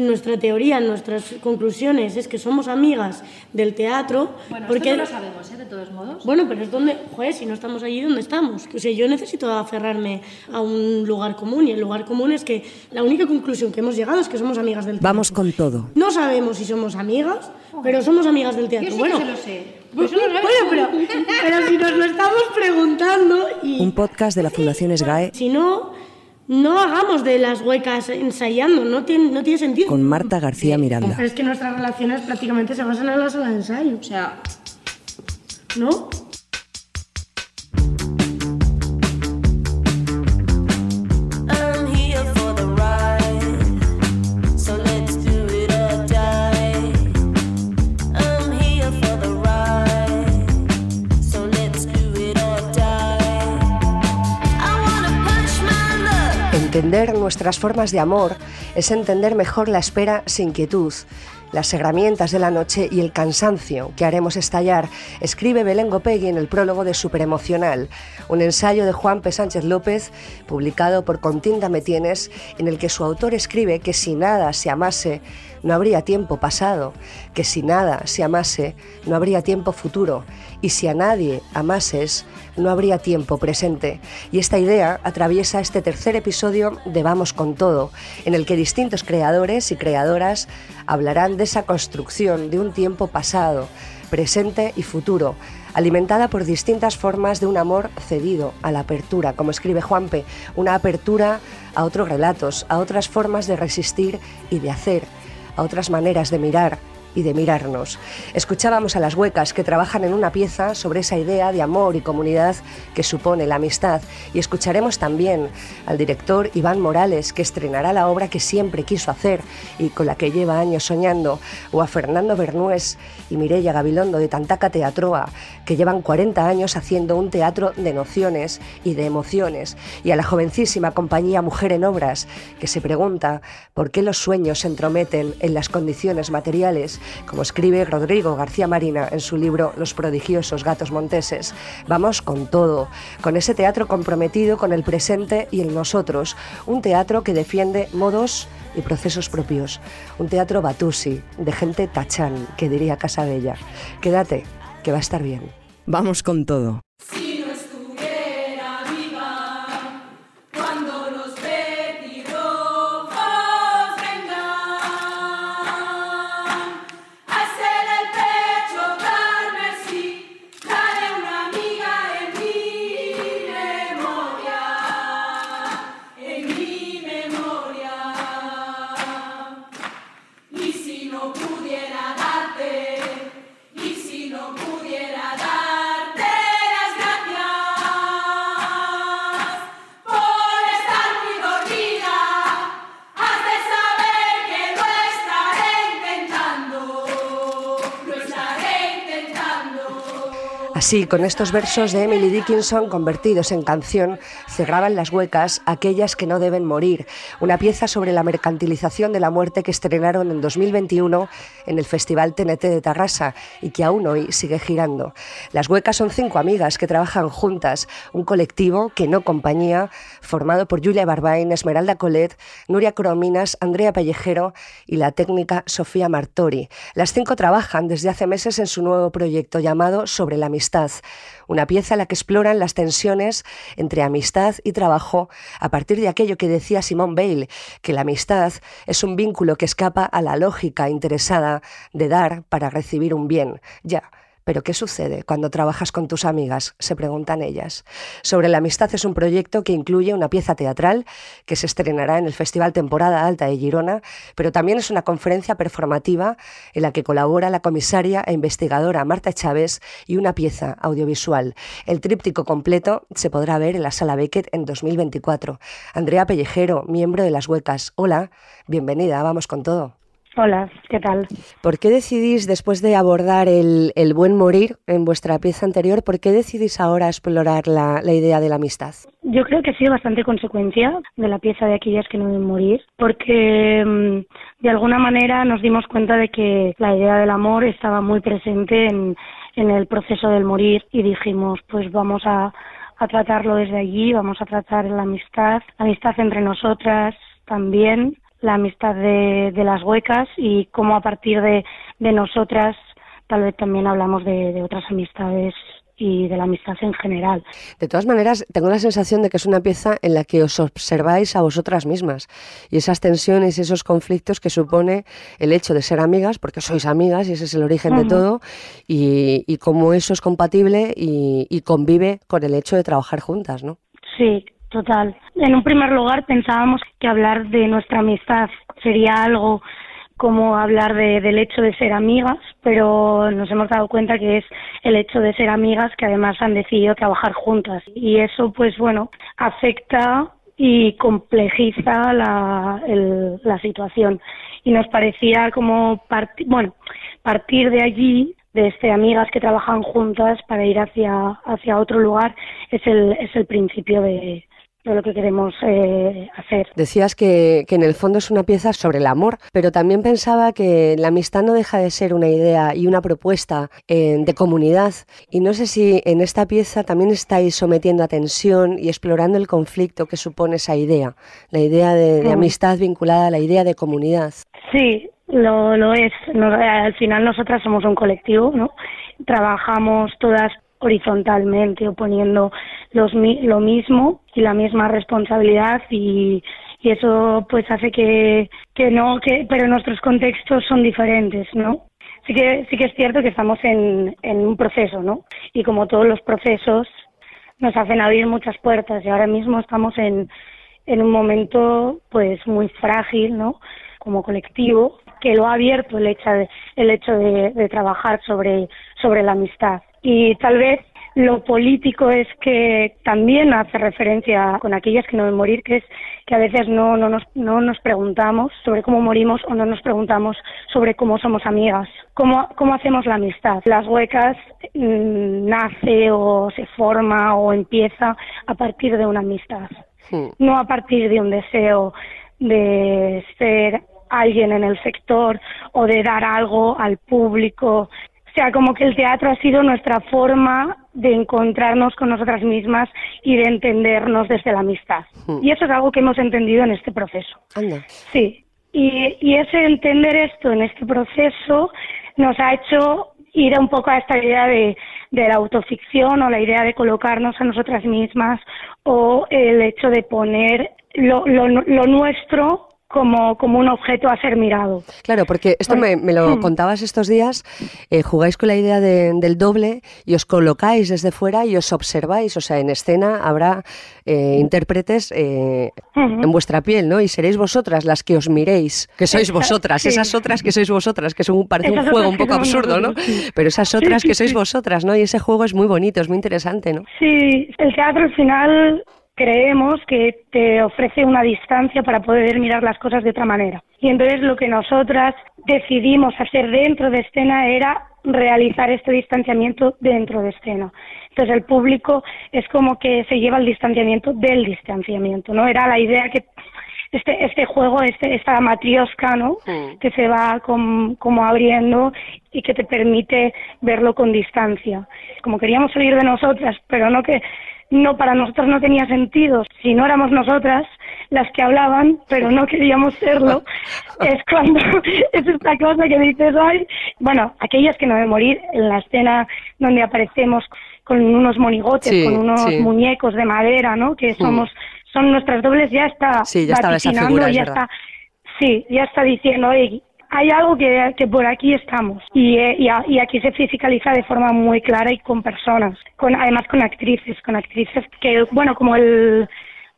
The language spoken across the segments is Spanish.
nuestra teoría, nuestras conclusiones es que somos amigas del teatro. Bueno, porque... esto no lo sabemos, ¿eh? de todos modos. Bueno, pero es donde, joder, si no estamos allí, ¿dónde estamos? O sea, yo necesito aferrarme a un lugar común y el lugar común es que la única conclusión que hemos llegado es que somos amigas del teatro. Vamos con todo. No sabemos si somos amigas, pero somos amigas del teatro. Yo sí bueno, que se lo sé. Pues, bueno, pero, pero si nos lo estamos preguntando y Un podcast de la Fundación SGAE si no, no hagamos de las huecas ensayando, no tiene, no tiene sentido. con Marta García Miranda. Pero es que nuestras relaciones prácticamente se basan en la sala de ensayo, O sea, ¿no? Entender nuestras formas de amor es entender mejor la espera sin quietud, las herramientas de la noche y el cansancio que haremos estallar, escribe Belén Gopegui en el prólogo de Superemocional, un ensayo de Juan P. Sánchez López, publicado por Continda Metienes, en el que su autor escribe que si nada se amase, no habría tiempo pasado, que si nada se amase, no habría tiempo futuro, y si a nadie amases, no habría tiempo presente. Y esta idea atraviesa este tercer episodio de Vamos con Todo, en el que distintos creadores y creadoras hablarán de esa construcción de un tiempo pasado, presente y futuro, alimentada por distintas formas de un amor cedido a la apertura, como escribe Juanpe, una apertura a otros relatos, a otras formas de resistir y de hacer, a otras maneras de mirar y de mirarnos. Escuchábamos a las huecas que trabajan en una pieza sobre esa idea de amor y comunidad que supone la amistad y escucharemos también al director Iván Morales que estrenará la obra que siempre quiso hacer y con la que lleva años soñando o a Fernando Bernués y Mireia Gabilondo de Tantaca Teatroa que llevan 40 años haciendo un teatro de nociones y de emociones y a la jovencísima compañía Mujer en Obras que se pregunta por qué los sueños se entrometen en las condiciones materiales como escribe Rodrigo García Marina en su libro Los prodigiosos gatos monteses. Vamos con todo, con ese teatro comprometido con el presente y el nosotros, un teatro que defiende modos y procesos propios, un teatro batusi, de gente tachán, que diría Casabella. Quédate, que va a estar bien. Vamos con todo. Así, con estos versos de Emily Dickinson convertidos en canción, cerraban las huecas aquellas que no deben morir, una pieza sobre la mercantilización de la muerte que estrenaron en 2021 en el Festival TNT de Tarrasa y que aún hoy sigue girando. Las huecas son cinco amigas que trabajan juntas, un colectivo que no compañía, formado por Julia Barbain, Esmeralda Colet, Nuria Crominas, Andrea Pellejero y la técnica Sofía Martori. Las cinco trabajan desde hace meses en su nuevo proyecto llamado Sobre la amistad, una pieza en la que exploran las tensiones entre amistad y trabajo a partir de aquello que decía Simone Bale, que la amistad es un vínculo que escapa a la lógica interesada de dar para recibir un bien. Ya. ¿Pero qué sucede cuando trabajas con tus amigas? Se preguntan ellas. Sobre la amistad es un proyecto que incluye una pieza teatral que se estrenará en el Festival Temporada Alta de Girona, pero también es una conferencia performativa en la que colabora la comisaria e investigadora Marta Chávez y una pieza audiovisual. El tríptico completo se podrá ver en la Sala Beckett en 2024. Andrea Pellejero, miembro de Las Huecas. Hola, bienvenida, vamos con todo. Hola, ¿qué tal? ¿Por qué decidís, después de abordar el, el buen morir en vuestra pieza anterior, por qué decidís ahora explorar la, la idea de la amistad? Yo creo que ha sido bastante consecuencia de la pieza de aquellas que no deben morir, porque mm, de alguna manera nos dimos cuenta de que la idea del amor estaba muy presente en, en el proceso del morir y dijimos, pues vamos a, a tratarlo desde allí, vamos a tratar la amistad, la amistad entre nosotras también la amistad de, de las huecas y cómo a partir de, de nosotras tal vez también hablamos de, de otras amistades y de la amistad en general. De todas maneras, tengo la sensación de que es una pieza en la que os observáis a vosotras mismas y esas tensiones y esos conflictos que supone el hecho de ser amigas, porque sois amigas y ese es el origen de todo, y, y cómo eso es compatible y, y convive con el hecho de trabajar juntas, ¿no? Sí, total. En un primer lugar pensábamos que hablar de nuestra amistad sería algo como hablar de- del hecho de ser amigas, pero nos hemos dado cuenta que es el hecho de ser amigas que además han decidido trabajar juntas. Y eso, pues bueno, afecta y complejiza la, el- la situación. Y nos parecía como bueno, partir de allí de este amigas que trabajan juntas para ir hacia hacia otro lugar es el es el principio de, de lo que queremos eh, hacer. Decías que, que en el fondo es una pieza sobre el amor, pero también pensaba que la amistad no deja de ser una idea y una propuesta eh, de comunidad. Y no sé si en esta pieza también estáis sometiendo a tensión y explorando el conflicto que supone esa idea, la idea de, de Mm. amistad vinculada a la idea de comunidad. Sí, lo, lo es. Al final nosotras somos un colectivo, ¿no? Trabajamos todas horizontalmente, oponiendo los, lo mismo y la misma responsabilidad y, y eso pues hace que, que no, que, pero nuestros contextos son diferentes, ¿no? Sí que, sí que es cierto que estamos en, en un proceso, ¿no? Y como todos los procesos nos hacen abrir muchas puertas y ahora mismo estamos en, en un momento pues muy frágil, ¿no? Como colectivo, que lo ha abierto el hecho de, el hecho de, de trabajar sobre, sobre la amistad. Y tal vez lo político es que también hace referencia con aquellas que no deben morir, que es que a veces no, no, nos, no nos preguntamos sobre cómo morimos o no nos preguntamos sobre cómo somos amigas, cómo, cómo hacemos la amistad. Las huecas mm, nace o se forma o empieza a partir de una amistad Hmm. no a partir de un deseo de ser alguien en el sector o de dar algo al público. O sea, como que el teatro ha sido nuestra forma de encontrarnos con nosotras mismas y de entendernos desde la amistad. Hmm. Y eso es algo que hemos entendido en este proceso. Anda. Sí, y, y ese entender esto en este proceso nos ha hecho ir un poco a esta idea de, de la autoficción o la idea de colocarnos a nosotras mismas o el hecho de poner lo, lo, lo nuestro como, como un objeto a ser mirado. Claro, porque esto me, me lo contabas estos días, eh, jugáis con la idea de- del doble y os colocáis desde fuera y os observáis, o sea, en escena habrá eh, intérpretes eh, en vuestra piel, ¿no? Y seréis vosotras las que os miréis, que sois vosotras, sí. esas otras que sois vosotras, que es un, parece un juego un poco absurdo, ¿no? sí. Pero esas otras sí, que sois vosotras, ¿no? Y ese juego es muy bonito, es muy interesante, ¿no? Sí, el teatro al final creemos que te ofrece una distancia para poder mirar las cosas de otra manera. Y entonces lo que nosotras decidimos hacer dentro de escena era realizar este distanciamiento dentro de escena. Entonces el público es como que se lleva el distanciamiento del distanciamiento, ¿no? Era la idea que este este juego, este esta matriosca, ¿no? Mm. Que se va com- como abriendo y que te permite verlo con distancia. Como queríamos salir de nosotras, pero no que no para nosotros no tenía sentido. Si no éramos nosotras las que hablaban, pero no queríamos serlo, es cuando es esta cosa que dices, ay, bueno, aquellas que no deben morir en la escena donde aparecemos con unos monigotes, Sí, con unos sí. muñecos de madera, ¿no? Que somos son nuestras dobles, ya está Sí, ya esa figura, ya está Sí, ya está diciendo, oye, hay algo que, que por aquí estamos. Y, eh, y, y aquí se fiscaliza de forma muy clara y con personas, con además con actrices, con actrices que, bueno, como el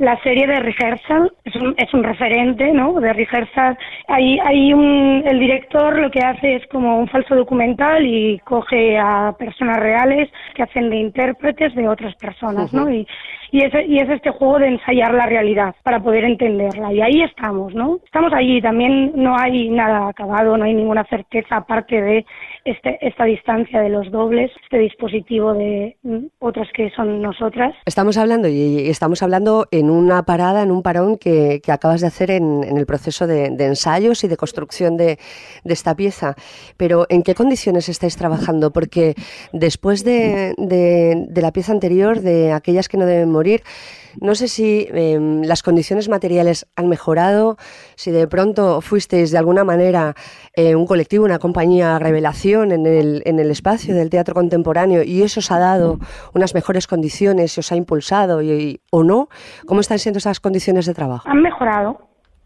la serie de Rehearsal es un, es un referente, ¿no? De Rehearsal. Hay, hay un, el director lo que hace es como un falso documental y coge a personas reales que hacen de intérpretes de otras personas, ¿no? Y, y, es, y es este juego de ensayar la realidad para poder entenderla. Y ahí estamos, ¿no? Estamos allí. También no hay nada acabado, no hay ninguna certeza aparte de este, esta distancia de los dobles, este dispositivo de mm, otras que son nosotras. Estamos hablando y estamos hablando en una parada, en un parón que, que acabas de hacer en, en el proceso de, ensayos y de construcción de, de esta pieza. Pero ¿en qué condiciones estáis trabajando? Porque después de, de- la pieza anterior, de aquellas que no deben morir, No sé si eh, las condiciones materiales han mejorado, si de pronto fuisteis de alguna manera eh, un colectivo, una compañía revelación en el, en el espacio del teatro contemporáneo y eso os ha dado unas mejores condiciones, y os ha impulsado y- o no. ¿Cómo están siendo esas condiciones de trabajo? Han mejorado,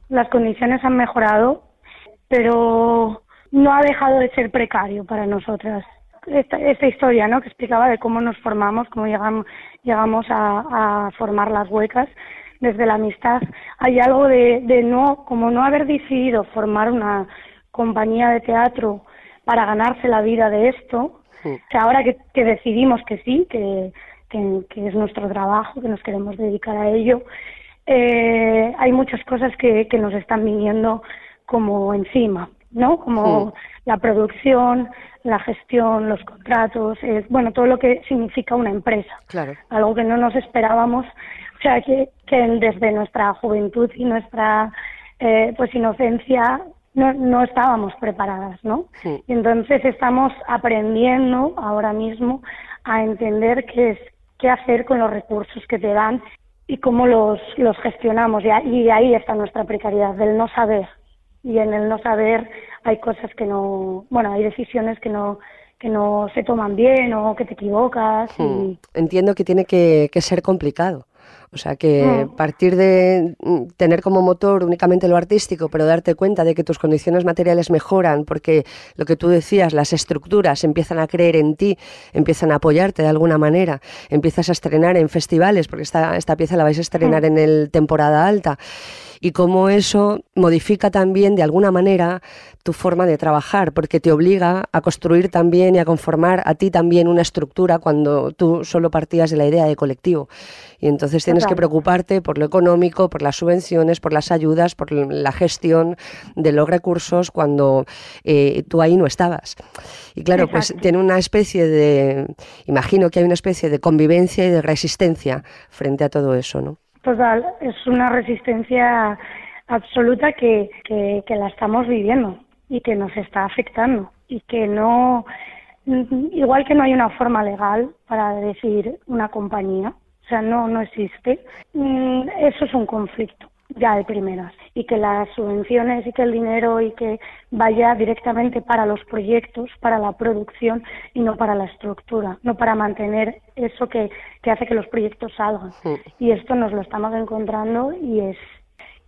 las condiciones han mejorado, pero no ha dejado de ser precario para nosotras. Esta, esta historia ¿no? que explicaba de cómo nos formamos, cómo llegamos, llegamos a, a formar las huecas desde la amistad. Hay algo de, de no, como no haber decidido formar una compañía de teatro para ganarse la vida de esto, que ahora que, que decidimos que sí, que, que, que es nuestro trabajo, que nos queremos dedicar a ello, eh, hay muchas cosas que, que nos están viniendo como encima, ¿no? Como la producción, la gestión, los contratos, eh, bueno, todo lo que significa una empresa. Claro. Algo que no nos esperábamos, o sea, que, que desde nuestra juventud y nuestra eh, pues inocencia no, no estábamos preparadas, ¿no? Sí. Y entonces estamos aprendiendo ahora mismo a entender qué es qué hacer con los recursos que te dan y cómo los, los gestionamos. Y ahí está nuestra precariedad, del no saber. Y en el no saber hay cosas que no, bueno, hay decisiones que no, que no se toman bien o que te equivocas. Hmm. Y, Entiendo que tiene que, que ser complicado. O sea, que Mm. partir de mm, tener como motor únicamente lo artístico, pero darte cuenta de que tus condiciones materiales mejoran porque lo que tú decías, las estructuras empiezan a creer en ti, empiezan a apoyarte de alguna manera, empiezas a estrenar en festivales, porque esta, esta pieza la vais a estrenar en el temporada alta, y cómo eso modifica también de alguna manera tu forma de trabajar, porque te obliga a construir también y a conformar a ti también una estructura cuando tú solo partías de la idea de colectivo. Y entonces tienes que preocuparte por lo económico, por las subvenciones, por las ayudas, por la gestión de los recursos cuando eh, tú ahí no estabas. Y claro, pues Exacto. tiene una especie de, imagino que hay una especie de convivencia y de resistencia frente a todo eso, ¿no? Total, es una resistencia absoluta que, que, que la estamos viviendo y que nos está afectando y que no, igual que no hay una forma legal para decir una compañía, o sea, no, no existe, mm, eso es un conflicto ya de primeras y que las subvenciones y que el dinero y que vaya directamente para los proyectos, para la producción y no para la estructura, no para mantener eso que, que hace que los proyectos salgan. Y esto nos lo estamos encontrando y es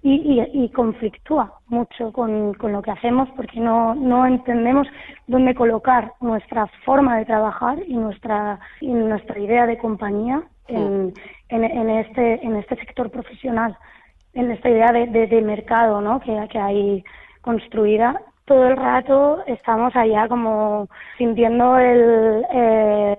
y, y, y conflictúa mucho con, con lo que hacemos porque no, no entendemos dónde colocar nuestra forma de trabajar y nuestra y nuestra idea de compañía en, en, en este en este sector profesional en esta idea de, de, mercado ¿no? que, que hay construida todo el rato estamos allá como sintiendo el eh,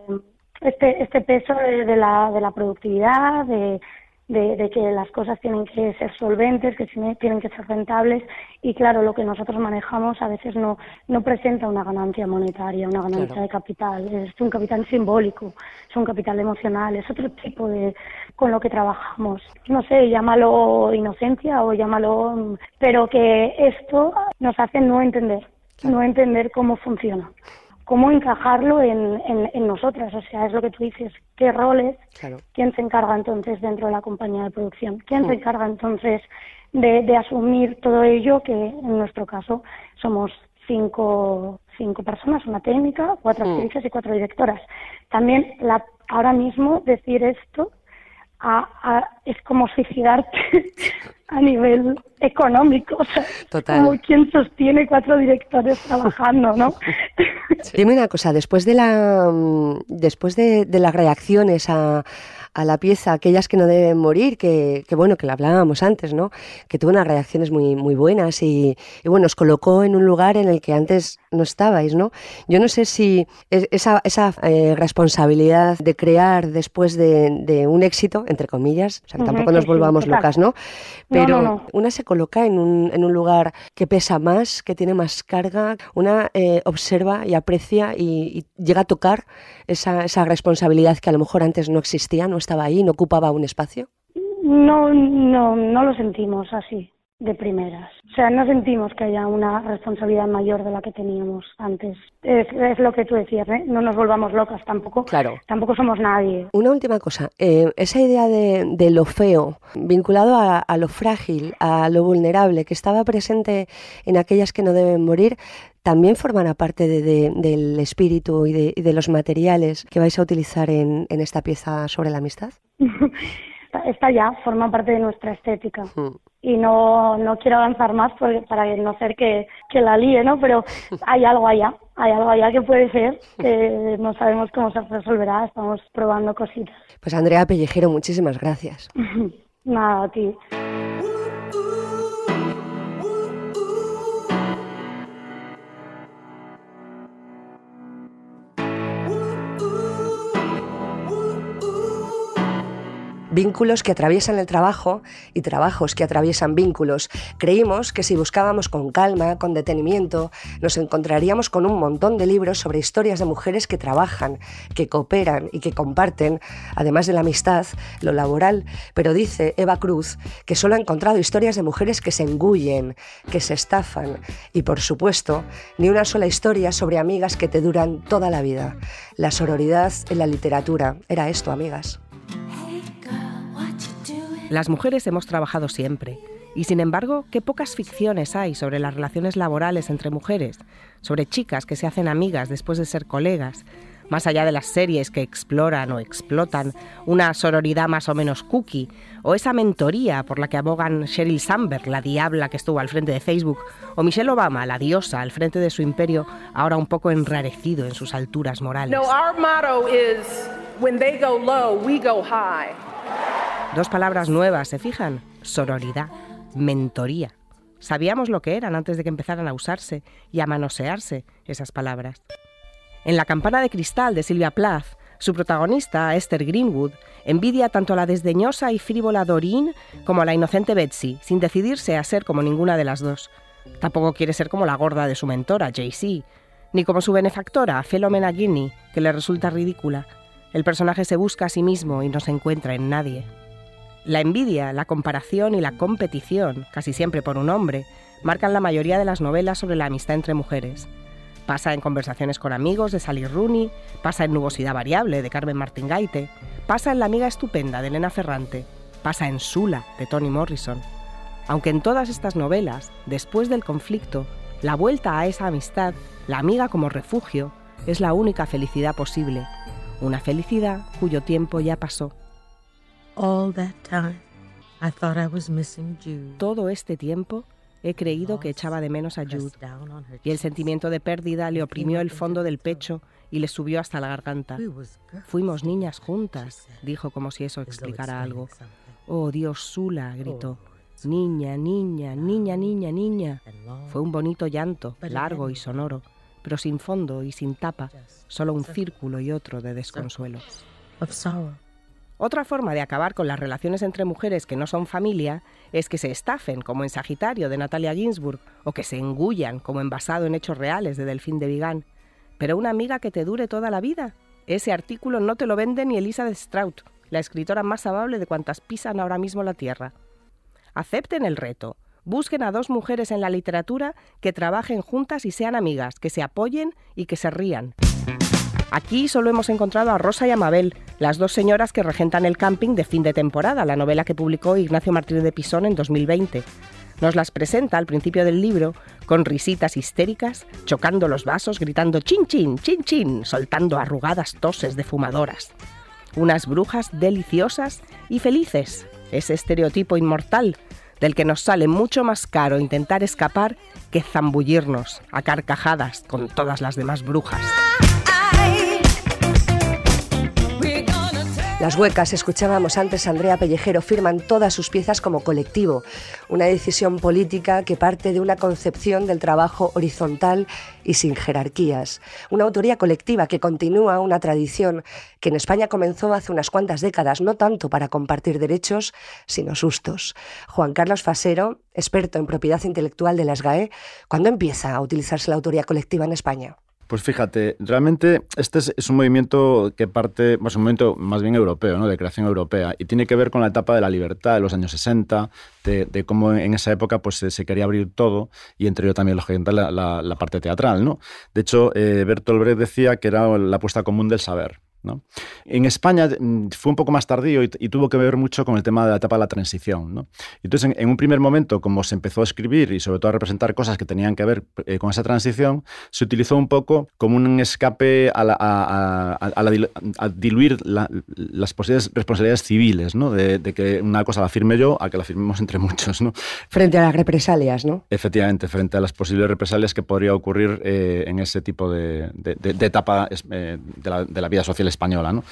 este este peso de, de la de la productividad de de, de, que las cosas tienen que ser solventes, que tiene- tienen que ser rentables y claro, lo que nosotros manejamos a veces no, no presenta una ganancia monetaria, una ganancia Claro. de capital, es un capital simbólico, es un capital emocional, es otro tipo de con lo que trabajamos. No sé, llámalo inocencia o llámalo, pero que esto nos hace no entender, no entender cómo funciona cómo encajarlo en, en, en nosotras, o sea, es lo que tú dices, qué roles, Claro. ¿Quién se encarga entonces dentro de la compañía de producción? ¿Quién se encarga entonces de, de asumir todo ello? Que en nuestro caso somos cinco, cinco personas, una técnica, cuatro Mm. actrices y cuatro directoras. También la, ahora mismo decir esto a- a- es como suicidarte a nivel económico, o sea, Total. como quien sostiene cuatro directores trabajando, ¿no? Dime una cosa, después de la mm, después de, de las reacciones a, a la pieza, aquellas que no deben morir, que, que bueno, que la hablábamos antes, ¿no? Que tuvo unas reacciones muy, muy buenas y, y bueno, os colocó en un lugar en el que antes no estabais, ¿no? Yo no sé si es- esa, esa eh, responsabilidad de crear después de, de un éxito, entre comillas, o sea, que tampoco nos volvamos locas, ¿no? No, Pero no, no. una se coloca en un, en un lugar que pesa más, que tiene más carga, una eh, observa y aprecia y, y llega a tocar esa, esa responsabilidad que a lo mejor antes no existía, no estaba ahí, no ocupaba un espacio. No, no, no lo sentimos así. de primeras. O sea, no sentimos que haya una responsabilidad mayor de la que teníamos antes. Es, es lo que tú decías, ¿eh? No nos volvamos locas tampoco. Claro. Tampoco somos nadie. Una última cosa, eh, esa idea de, de lo feo, vinculado a, a lo frágil, a lo vulnerable, que estaba presente en aquellas que no deben morir, también formará parte de- de- del espíritu y de, y de los materiales que vais a utilizar en, en esta pieza sobre la amistad. Está- Está ya, forma parte de nuestra estética. Mm. Y no, no quiero avanzar más porque- para no ser que, que la líe, ¿no? Pero hay algo allá, hay algo allá que puede ser, que no sabemos cómo se resolverá, estamos probando cositas. Pues Andrea Pellejero, muchísimas gracias. Nada, a ti. Vínculos que atraviesan el trabajo y trabajos que atraviesan vínculos. Creímos que si buscábamos con calma, con detenimiento, nos encontraríamos con un montón de libros sobre historias de mujeres que trabajan, que cooperan y que comparten, además de la amistad, lo laboral. Pero dice Eva Cruz que solo ha encontrado historias de mujeres que se engullen, que se estafan y, por supuesto, ni una sola historia sobre amigas que te duran toda la vida. La sororidad en la literatura era esto, amigas. Las mujeres hemos trabajado siempre. Y sin embargo, qué pocas ficciones hay sobre las relaciones laborales entre mujeres, sobre chicas que se hacen amigas después de ser colegas, más allá de las series que exploran o explotan una sororidad más o menos cookie, o esa mentoría por la que abogan Sheryl Sandberg, la diabla que estuvo al frente de Facebook, o Michelle Obama, la diosa al frente de su imperio, ahora un poco enrarecido en sus alturas morales. No, our motto is when they go low, we go high. Dos palabras nuevas, ¿se fijan? Sororidad, mentoría. Sabíamos lo que eran antes de que empezaran a usarse y a manosearse esas palabras. En La campana de cristal de Silvia Plath, su protagonista, Esther Greenwood, envidia tanto a la desdeñosa y frívola Doreen como a la inocente Betsy, sin decidirse a ser como ninguna de las dos. Tampoco quiere ser como la gorda de su mentora, JC, ni como su benefactora, Philomena Guinea, que le resulta ridícula. El personaje se busca a sí mismo y no se encuentra en nadie. La envidia, la comparación y la competición, casi siempre por un hombre, marcan la mayoría de las novelas sobre la amistad entre mujeres. Pasa en Conversaciones con amigos de Sally Rooney, pasa en Nubosidad variable de Carmen Martín Gaite, pasa en La amiga estupenda de Elena Ferrante, pasa en Sula de Toni Morrison. Aunque en todas estas novelas, después del conflicto, la vuelta a esa amistad, la amiga como refugio, es la única felicidad posible. Una felicidad cuyo tiempo ya pasó. Todo este tiempo he creído que echaba de menos a Jude y el sentimiento de pérdida le oprimió el fondo del pecho y le subió hasta la garganta. Fuimos niñas juntas, dijo como si eso explicara algo. Oh, Dios, Sula, gritó. Niña, niña, niña, niña, niña. Fue un bonito llanto, largo y sonoro, pero sin fondo y sin tapa, solo un círculo y otro de desconsuelo. Otra forma de acabar con las relaciones entre mujeres que no son familia es que se estafen, como en Sagitario de Natalia Ginsburg, o que se engullan, como en Basado en Hechos Reales de Delfín de Vigan. Pero una amiga que te dure toda la vida. Ese artículo no te lo vende ni Elizabeth Strout, la escritora más amable de cuantas pisan ahora mismo la tierra. Acepten el reto. Busquen a dos mujeres en la literatura que trabajen juntas y sean amigas, que se apoyen y que se rían. Aquí solo hemos encontrado a Rosa y a Mabel, las dos señoras que regentan el camping de fin de temporada, la novela que publicó Ignacio Martínez de Pisón en 2020. Nos las presenta al principio del libro con risitas histéricas, chocando los vasos, gritando chin chin, chin chin, soltando arrugadas toses de fumadoras. Unas brujas deliciosas y felices, ese estereotipo inmortal del que nos sale mucho más caro intentar escapar que zambullirnos a carcajadas con todas las demás brujas. Las huecas, escuchábamos antes a Andrea Pellejero, firman todas sus piezas como colectivo, una decisión política que parte de una concepción del trabajo horizontal y sin jerarquías, una autoría colectiva que continúa una tradición que en España comenzó hace unas cuantas décadas, no tanto para compartir derechos, sino sustos. Juan Carlos Fasero, experto en propiedad intelectual de las GAE, ¿cuándo empieza a utilizarse la autoría colectiva en España? Pues fíjate, realmente este es, un movimiento que parte, pues un movimiento más bien europeo, ¿no? de creación europea, y tiene que ver con la etapa de la libertad de los años 60, de, cómo en esa época pues, se, se quería abrir todo, y entre ello también, lógicamente, la, la, la parte teatral. ¿no? De hecho, eh, Bertolt Brecht decía que era la apuesta común del saber. ¿No? En España mm, fue un poco más tardío y, y, tuvo que ver mucho con el tema de la etapa de la transición. ¿no? Entonces, en, en, un primer momento, como se empezó a escribir y sobre todo a representar cosas que tenían que ver eh, con esa transición, se utilizó un poco como un escape a, la, a, a, a la, diluir la, las posibles responsabilidades civiles, ¿no? De, de, que una cosa la firme yo a que la firmemos entre muchos. ¿no? Frente a las represalias, ¿no? Efectivamente, frente a las posibles represalias que podría ocurrir eh, en ese tipo de, de etapa eh, de la vida social española. ¿no?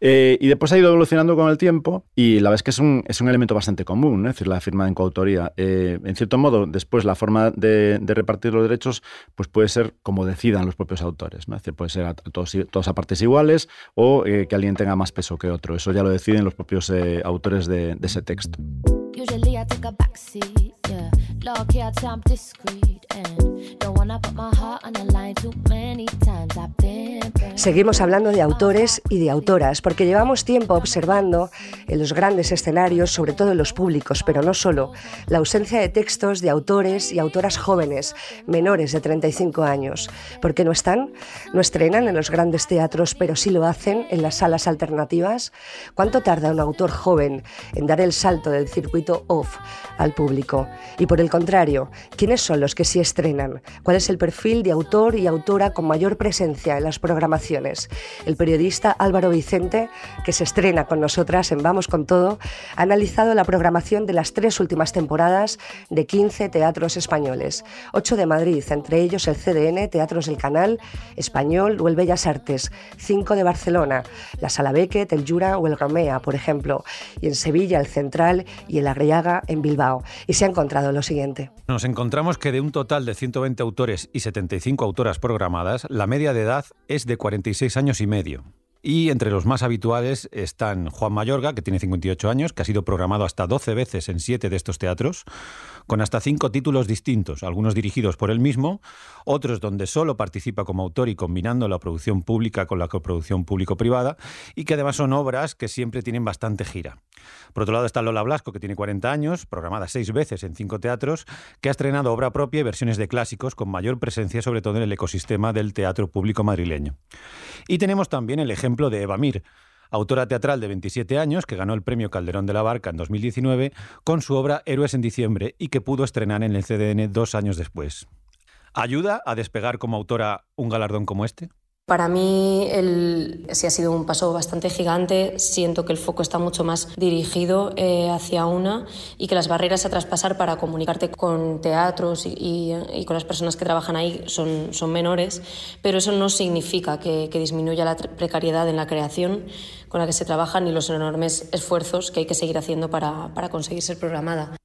Eh, y después ha ido evolucionando con el tiempo y la verdad es que es un, es un elemento bastante común, ¿no? es decir, la firma en coautoría. Eh, en cierto modo, después la forma de, de, repartir los derechos pues puede ser como decidan los propios autores, ¿no? es decir, puede ser a todos, todos a partes iguales o eh, que alguien tenga más peso que otro. Eso ya lo deciden los propios eh, autores de, de, ese texto. Usually I take a backseat, yeah. I'm discreet and Seguimos hablando de autores y de autoras, porque llevamos tiempo observando en los grandes escenarios, sobre todo en los públicos, pero no solo, la ausencia de textos de autores y autoras jóvenes, menores de 35 años. ¿Por qué no están? ¿No estrenan en los grandes teatros, pero sí lo hacen en las salas alternativas? ¿Cuánto tarda un autor joven en dar el salto del circuito off al público? Y por el contrario, ¿quiénes son los que sí estrenan? ¿Cuál es el perfil de autor y autora con mayor presencia en las programaciones? El periodista Álvaro Vicente, que se estrena con nosotras en Vamos con Todo, ha analizado la programación de las tres últimas temporadas de 15 teatros españoles, 8 de Madrid, entre ellos el CDN, Teatros del Canal, Español o el Bellas Artes, 5 de Barcelona, la Sala Beckett, el Jura o el Romea, por ejemplo, y en Sevilla el Central y el Arriaga en Bilbao. Y se ha encontrado lo siguiente. Nos encontramos que de un total de 120 autores y 75 autoras programadas, la media de edad es de 40 46 años y medio. Y entre los más habituales están Juan Mayorga, que tiene 58 años, que ha sido programado hasta 12 veces en 7 de estos teatros, con hasta 5 títulos distintos, algunos dirigidos por él mismo, otros donde solo participa como autor y combinando la producción pública con la coproducción público-privada, y que además son obras que siempre tienen bastante gira. Por otro lado está Lola Blasco, que tiene 40 años, programada 6 veces en 5 teatros, que ha estrenado obra propia y versiones de clásicos con mayor presencia sobre todo en el ecosistema del teatro público madrileño. Y tenemos también el ejemplo de Eva Mir, autora teatral de 27 años que ganó el premio Calderón de la Barca en 2019 con su obra Héroes en diciembre y que pudo estrenar en el CDN dos años después. ¿Ayuda a despegar como autora un galardón como este? Para mí el, sí ha sido un paso bastante gigante. Siento que el foco está mucho más dirigido eh, hacia una y que las barreras a traspasar para comunicarte con teatros y, y, y con las personas que trabajan ahí son, son menores, pero eso no significa que, que, disminuya la precariedad en la creación con la que se trabaja ni los enormes esfuerzos que hay que seguir haciendo para, para conseguir ser programada.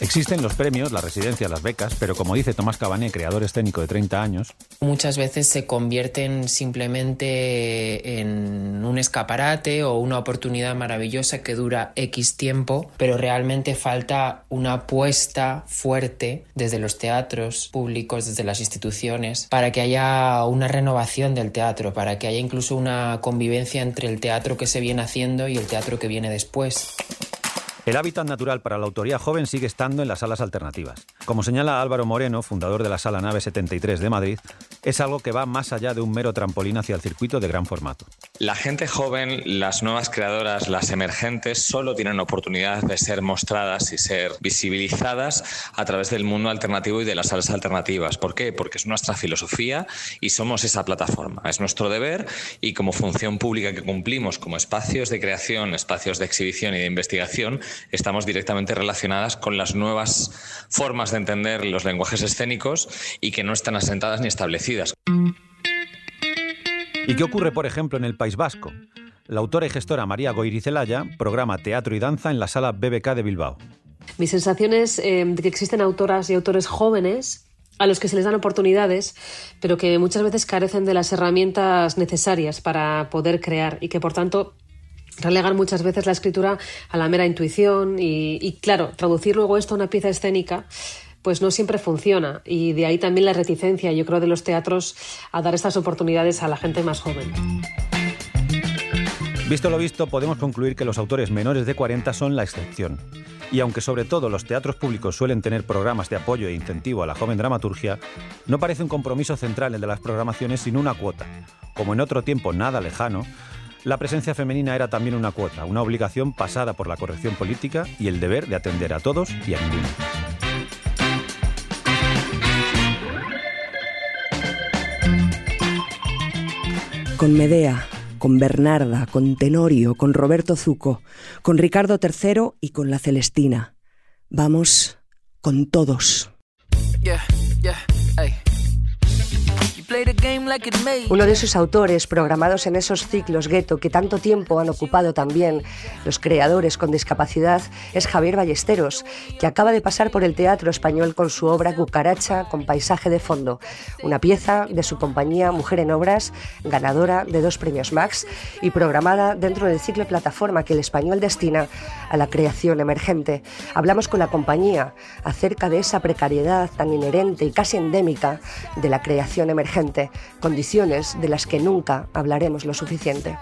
Existen los premios, la residencia, las becas, pero como dice Tomás Cabané, creador escénico de 30 años, muchas veces se convierten simplemente en un escaparate o una oportunidad maravillosa que dura X tiempo, pero realmente falta una apuesta fuerte desde los teatros públicos, desde las instituciones, para que haya una renovación del teatro, para que haya incluso una convivencia entre el teatro que se viene haciendo y el teatro que viene después. El hábitat natural para la autoría joven sigue estando en las salas alternativas. Como señala Álvaro Moreno, fundador de la Sala Nave 73 de Madrid, es algo que va más allá de un mero trampolín hacia el circuito de gran formato. La gente joven, las nuevas creadoras, las emergentes, solo tienen oportunidad de ser mostradas y ser visibilizadas a través del mundo alternativo y de las salas alternativas. ¿Por qué? Porque es nuestra filosofía y somos esa plataforma. Es nuestro deber y como función pública que cumplimos como espacios de creación, espacios de exhibición y de investigación, estamos directamente relacionadas con las nuevas formas de entender los lenguajes escénicos y que no están asentadas ni establecidas. ¿Y qué ocurre, por ejemplo, en el País Vasco? La autora y gestora María Goirizelaya programa teatro y danza en la sala BBK de Bilbao. Mi sensación es eh, de que existen autoras y autores jóvenes a los que se les dan oportunidades, pero que muchas veces carecen de las herramientas necesarias para poder crear y que, por tanto, relegan muchas veces la escritura a la mera intuición y, y, claro, traducir luego esto a una pieza escénica pues no siempre funciona. Y de ahí también la reticencia, yo creo, de los teatros a dar estas oportunidades a la gente más joven. Visto lo visto, podemos concluir que los autores menores de 40 son la excepción. Y aunque sobre todo los teatros públicos suelen tener programas de apoyo e incentivo a la joven dramaturgia, no parece un compromiso central el de las programaciones sino una cuota. Como en otro tiempo nada lejano, la presencia femenina era también una cuota, una obligación pasada por la corrección política y el deber de atender a todos y a ninguno. Con Medea, con Bernarda, con Tenorio, con Roberto Zuco, con Ricardo III y con la Celestina. Vamos con todos. Yeah, Uno de sus autores, programados en esos ciclos gueto que tanto tiempo han ocupado también los creadores con discapacidad, es Javier Ballesteros, que acaba de pasar por el teatro español con su obra Cucaracha con paisaje de fondo, una pieza de su compañía Mujer en Obras, ganadora de dos premios Max y programada dentro del ciclo plataforma que el español destina a la creación emergente. Hablamos con la compañía acerca de esa precariedad tan inherente y casi endémica de la creación emergente, condiciones de las que nunca hablaremos lo suficiente.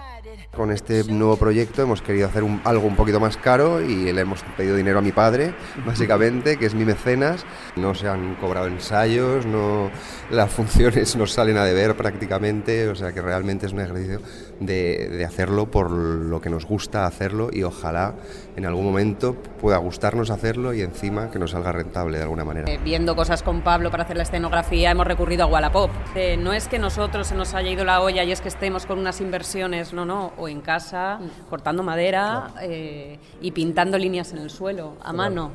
Con este nuevo proyecto hemos querido hacer un- algo un poquito más caro y le hemos pedido dinero a mi padre, básicamente, que es mi mecenas. No se han cobrado ensayos, no, las funciones no salen a deber prácticamente, o sea que realmente es un ejercicio de, de hacerlo por lo que nos gusta hacerlo y ojalá en algún momento pueda gustarnos hacerlo y encima que nos salga rentable de alguna manera. Eh, Viendo cosas con Pablo para hacer la escenografía, hemos recurrido a Wallapop. Eh, no es que nosotros se nos haya ido la olla y es que estemos con unas inversiones, no, no, o en casa, cortando madera eh, y pintando líneas en el suelo, a mano.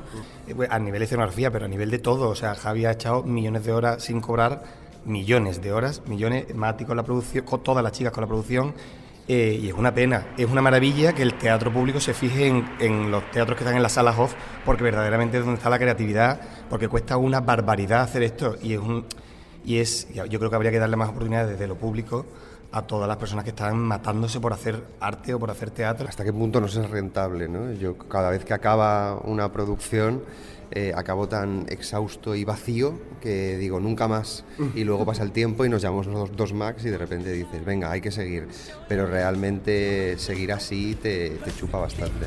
A nivel de escenografía, pero a nivel de todo. O sea, Javi ha echado millones de horas sin cobrar, millones de horas, millones, Mati con la producción, con todas las chicas con la producción. eh, y es una pena, es una maravilla que el teatro público se fije en, en los teatros que están en las salas off, porque verdaderamente es donde está la creatividad, porque cuesta una barbaridad hacer esto. Y es un. Y es, yo creo que habría que darle más oportunidades desde lo público a todas las personas que están matándose por hacer arte o por hacer teatro. ¿Hasta qué punto nos es rentable? ¿no? Yo cada vez que acaba una producción eh, acabo tan exhausto y vacío que digo nunca más y luego pasa el tiempo y nos llamamos los dos max y de repente dices venga hay que seguir pero realmente seguir así te, te chupa bastante.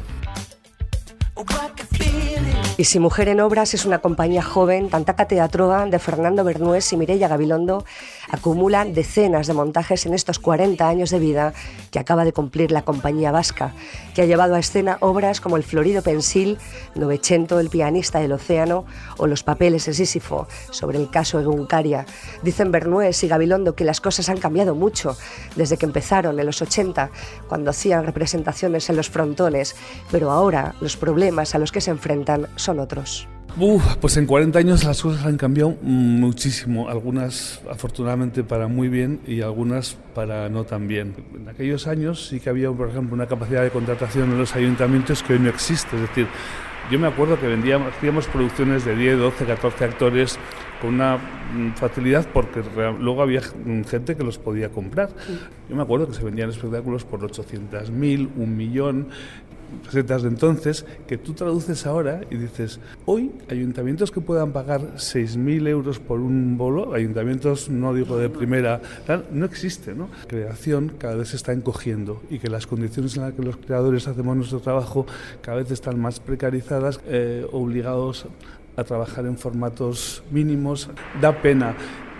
Y si Mujer en Obras es una compañía joven, Tantaca Teatroa de Fernando Bernués y Mireia Gabilondo acumula decenas de montajes en estos 40 años de vida que acaba de cumplir la compañía vasca, que ha llevado a escena obras como El Florido Pensil, Novecento, El pianista del océano o Los papeles de Sísifo, sobre el caso Eguncaria. Dicen Bernués y Gabilondo que las cosas han cambiado mucho desde que empezaron en los 80, cuando hacían representaciones en los frontones, pero ahora los problemas a los que se enfrentan son otros. Pues en 40 años las cosas han cambiado muchísimo, algunas afortunadamente para muy bien y algunas para no tan bien. En aquellos años sí que había, por ejemplo, una capacidad de contratación en los ayuntamientos que hoy no existe, es decir, yo me acuerdo que vendíamos, hacíamos producciones de 10, 12, 14 actores con una mm, facilidad porque luego había gente que los podía comprar. Yo me acuerdo que se vendían espectáculos por 800.000, un millón, pesetas de entonces, que tú traduces ahora y dices, hoy ayuntamientos que puedan pagar 6.000 euros por un bolo, ayuntamientos, no digo de primera, no existe, ¿no? Creación cada vez se está encogiendo y que las condiciones en las que los creadores hacemos nuestro trabajo cada vez están más precarizadas, eh, obligados a trabajar en formatos mínimos. Da pena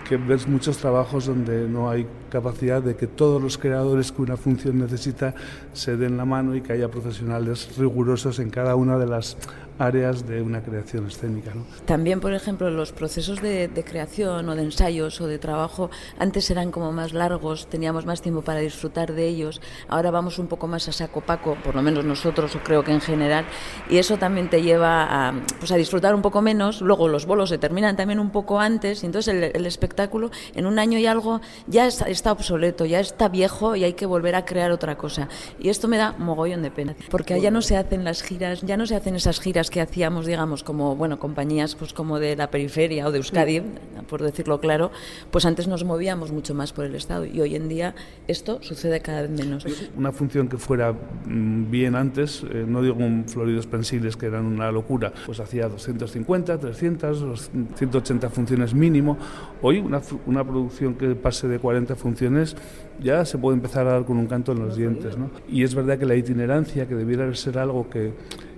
que ves muchos trabajos donde no hay capacidad de que todos los creadores que una función necesita se den la mano y que haya profesionales rigurosos en cada una de las áreas de una creación escénica. ¿no? También, por ejemplo, los procesos de, de creación o de ensayos o de trabajo antes eran como más largos, teníamos más tiempo para disfrutar de ellos. Ahora vamos un poco más a saco paco, por lo menos nosotros, o creo que en general, y eso también te lleva a, pues a disfrutar un poco menos. Luego los bolos se terminan también un poco antes, y entonces el, el espectáculo, en un año y algo ya está, está obsoleto, ya está viejo y hay que volver a crear otra cosa. Y esto me da mogollón de pena, porque ya no se hacen las giras, ya no se hacen esas giras que hacíamos, digamos, como, bueno, compañías pues como de la periferia o de Euskadi, por decirlo claro, pues antes nos movíamos mucho más por el Estado y hoy en día esto sucede cada vez menos. Una función que fuera mm, bien antes, eh, no digo un Floridos Pensiles que eran una locura, pues hacía 250, 300, los 180 funciones mínimo. Hoy una, una producción que pase de 40 funciones ya se puede empezar a dar con un canto en los dientes. ¿no? Y es verdad que la itinerancia, que debiera ser algo que,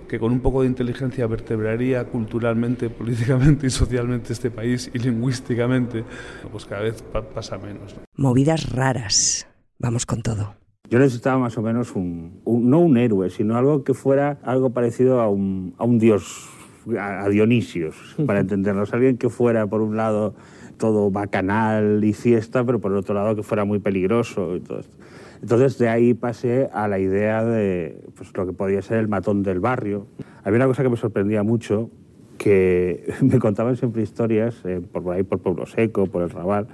que con un poco de inteligencia vertebraría culturalmente, políticamente y socialmente este país y lingüísticamente, pues cada vez pa- pasa menos. ¿no? Movidas raras. Vamos con todo. Yo necesitaba más o menos un, un- no un héroe, sino algo que fuera algo parecido a un, a un dios, a, a Dionisios, para entendernos. Alguien que fuera, por un lado, todo bacanal y fiesta, pero por otro lado que fuera muy peligroso y todo esto. Entonces de ahí pasé a la idea de pues, lo que podía ser el matón del barrio. Había una cosa que me sorprendía mucho, que me contaban siempre historias, eh, por ahí por Pueblo Seco, por el Raval,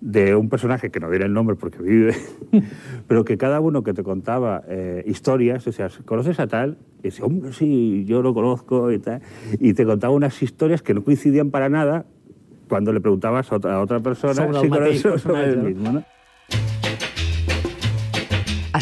de un personaje que no diré el nombre porque vive, pero que cada uno que te contaba eh, historias, o sea, ¿conoces a tal? Y dice, hombre, sí, yo lo conozco y tal. Y te contaba unas historias que no coincidían para nada cuando le preguntabas a otra, persona Sobre si sobre el mismo. ¿no?